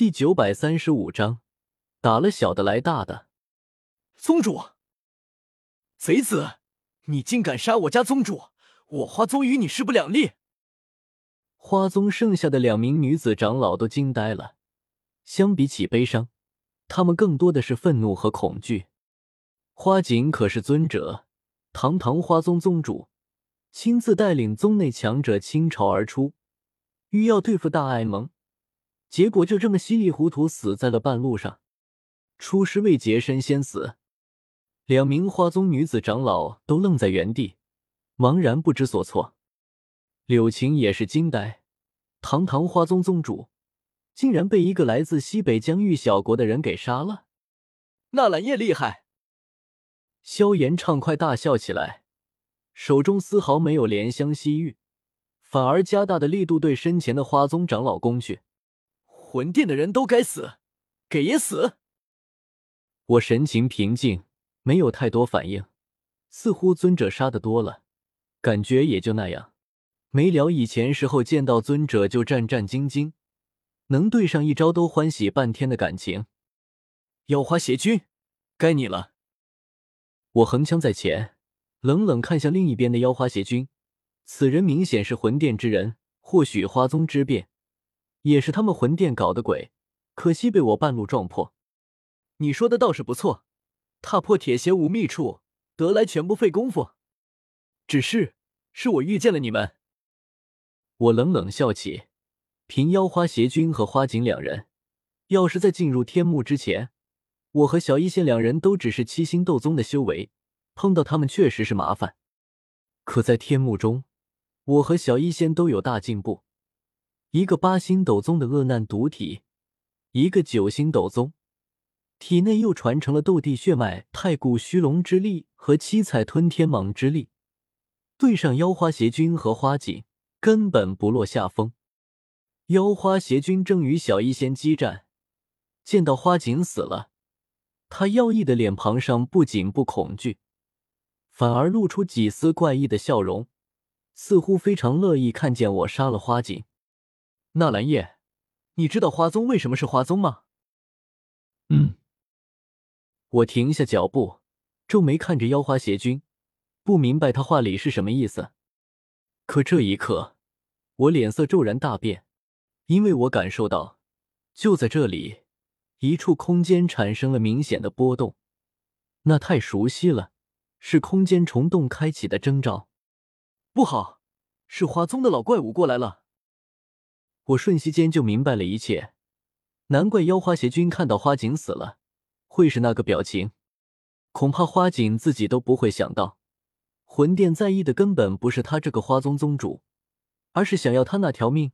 第九百三十五章，打了小的来大的。宗主，贼子，你竟敢杀我家宗主！我花宗与你势不两立。花宗剩下的两名女子长老都惊呆了。相比起悲伤，他们更多的是愤怒和恐惧。花锦可是尊者，堂堂花宗宗主，亲自带领宗内强者倾巢而出，欲要对付大爱盟，结果就这么稀里糊涂死在了半路上。出师未捷身先死，两名花宗女子长老都愣在原地。茫然不知所措，柳晴也是惊呆。堂堂花宗宗主，竟然被一个来自西北疆域小国的人给杀了。纳兰叶厉害！萧炎畅快大笑起来，手中丝毫没有怜香惜玉，反而加大的力度对身前的花宗长老攻去。魂殿的人都该死，给爷死！我神情平静，没有太多反应，似乎尊者杀的多了。感觉也就那样，没聊以前时候见到尊者就战战兢兢，能对上一招都欢喜半天的感情。妖花邪君，该你了。我横枪在前，冷冷看向另一边的妖花邪君，此人明显是魂殿之人，或许花宗之变也是他们魂殿搞的鬼，可惜被我半路撞破。你说的倒是不错，踏破铁鞋无觅处，得来全不费功夫。只是，是我遇见了你们。我冷冷笑起，凭妖花邪君和花锦两人，要是在进入天幕之前，我和小一仙两人都只是七星斗宗的修为，碰到他们确实是麻烦。可在天幕中，我和小一仙都有大进步，一个八星斗宗的恶难毒体，一个九星斗宗，体内又传承了斗帝血脉、太古虚龙之力和七彩吞天蟒之力。对上妖花邪君和花锦，根本不落下风。妖花邪君正与小医仙激战，见到花锦死了，他妖异的脸庞上不仅不恐惧，反而露出几丝怪异的笑容，似乎非常乐意看见我杀了花锦。纳兰叶，你知道花宗为什么是花宗吗？嗯。我停下脚步，皱眉看着妖花邪君。不明白他话里是什么意思，可这一刻，我脸色骤然大变，因为我感受到，就在这里，一处空间产生了明显的波动，那太熟悉了，是空间虫洞开启的征兆。不好，是花宗的老怪物过来了。我瞬息间就明白了一切，难怪妖花邪君看到花锦死了，会是那个表情，恐怕花锦自己都不会想到。魂殿在意的根本不是他这个花宗宗主，而是想要他那条命，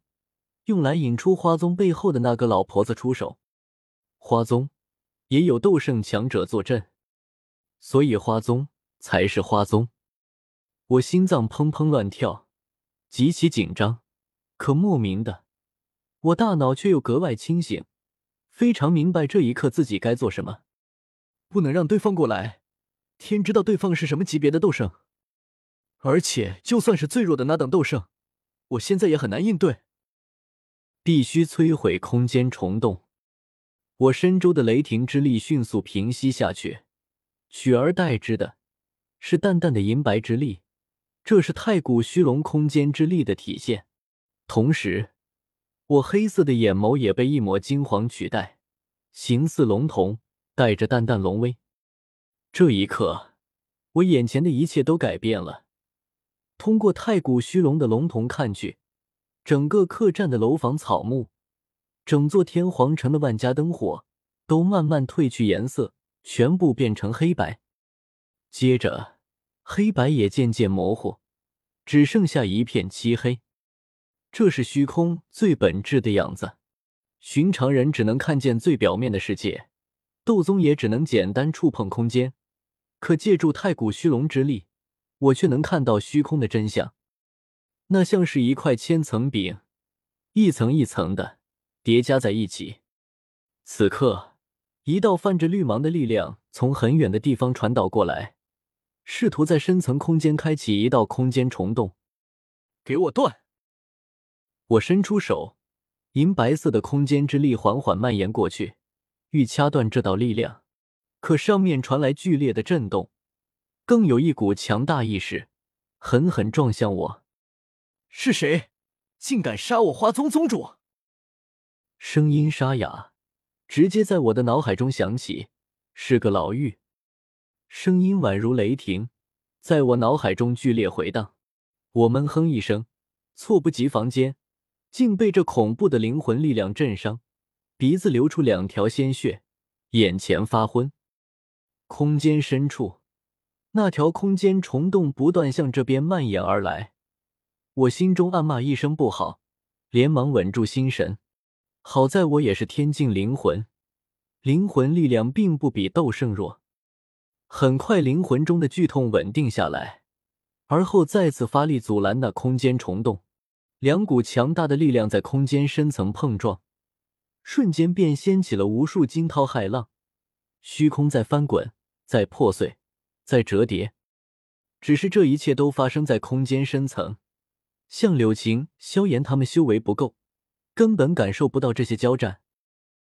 用来引出花宗背后的那个老婆子出手。花宗也有斗圣强者坐镇，所以花宗才是花宗。我心脏砰砰乱跳，极其紧张，可莫名的，我大脑却又格外清醒，非常明白这一刻自己该做什么。不能让对方过来，天知道对方是什么级别的斗圣。而且，就算是最弱的那等斗圣，我现在也很难应对。必须摧毁空间虫洞。我身周的雷霆之力迅速平息下去，取而代之的是淡淡的银白之力，这是太古虚龙空间之力的体现。同时，我黑色的眼眸也被一抹金黄取代，形似龙瞳，带着淡淡龙威。这一刻，我眼前的一切都改变了。通过太古虚龙的龙瞳看去，整个客栈的楼房、草木，整座天皇城的万家灯火，都慢慢褪去颜色，全部变成黑白。接着，黑白也渐渐模糊，只剩下一片漆黑。这是虚空最本质的样子。寻常人只能看见最表面的世界，斗宗也只能简单触碰空间，可借助太古虚龙之力。我却能看到虚空的真相，那像是一块千层饼，一层一层的叠加在一起。此刻，一道泛着绿芒的力量从很远的地方传导过来，试图在深层空间开启一道空间虫洞。给我断！我伸出手，银白色的空间之力缓缓蔓延过去，欲掐断这道力量。可上面传来剧烈的震动，更有一股强大意识狠狠撞向我。是谁？竟敢杀我花宗宗主！声音沙哑，直接在我的脑海中响起，是个老妪。声音宛如雷霆，在我脑海中剧烈回荡。我闷哼一声，猝不及防间，竟被这恐怖的灵魂力量震伤，鼻子流出两条鲜血，眼前发昏。空间深处，那条空间虫洞不断向这边蔓延而来。我心中暗骂一声不好，连忙稳住心神。好在我也是天境灵魂，灵魂力量并不比斗圣弱。很快，灵魂中的剧痛稳定下来，而后再次发力阻拦那空间虫洞。两股强大的力量在空间深层碰撞，瞬间便掀起了无数惊涛骇浪，虚空在翻滚。在破碎，在折叠，只是这一切都发生在空间深层。像柳晴、萧炎他们修为不够，根本感受不到这些交战。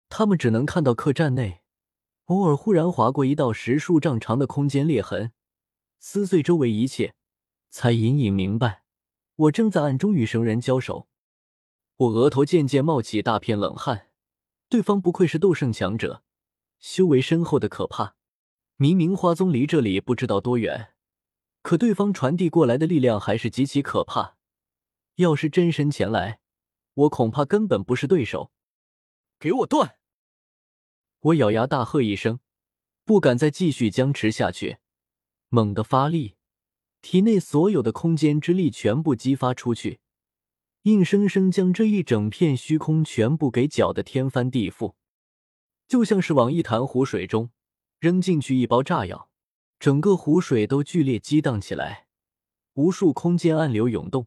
他们只能看到客栈内偶尔忽然划过一道十数丈长的空间裂痕，撕碎周围一切，才隐隐明白，我正在暗中与神人交手。我额头渐渐冒起大片冷汗。对方不愧是斗圣强者，修为深厚的可怕。明明花宗离这里不知道多远，可对方传递过来的力量还是极其可怕。要是真身前来，我恐怕根本不是对手。给我断！我咬牙大喝一声，不敢再继续僵持下去，猛地发力，体内所有的空间之力全部激发出去，硬生生将这一整片虚空全部给搅得天翻地覆，就像是往一潭湖水中。扔进去一包炸药，整个湖水都剧烈激荡起来，无数空间暗流涌动，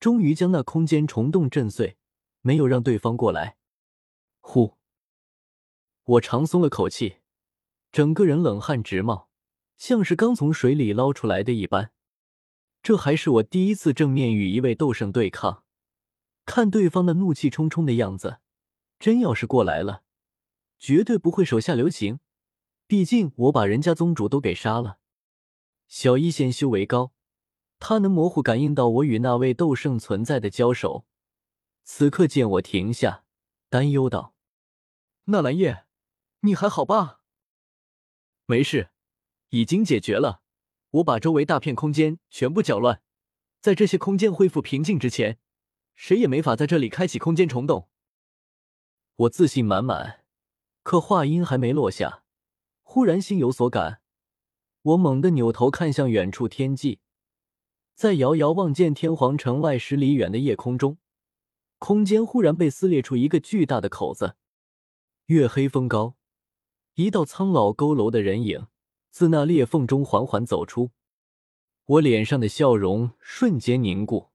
终于将那空间虫洞震碎，没有让对方过来。呼，我长松了口气，整个人冷汗直冒，像是刚从水里捞出来的一般。这还是我第一次正面与一位斗圣对抗，看对方那怒气冲冲的样子，真要是过来了，绝对不会手下留情。毕竟我把人家宗主都给杀了，小一仙修为高，他能模糊感应到我与那位斗圣存在的交手。此刻见我停下，担忧道：“纳兰叶，你还好吧？”“没事，已经解决了。我把周围大片空间全部搅乱，在这些空间恢复平静之前，谁也没法在这里开启空间虫洞。”我自信满满，可话音还没落下。忽然心有所感，我猛地扭头看向远处天际，在遥遥望见天皇城外十里远的夜空中，空间忽然被撕裂出一个巨大的口子。月黑风高，一道苍老佝偻的人影自那裂缝中缓缓走出，我脸上的笑容瞬间凝固。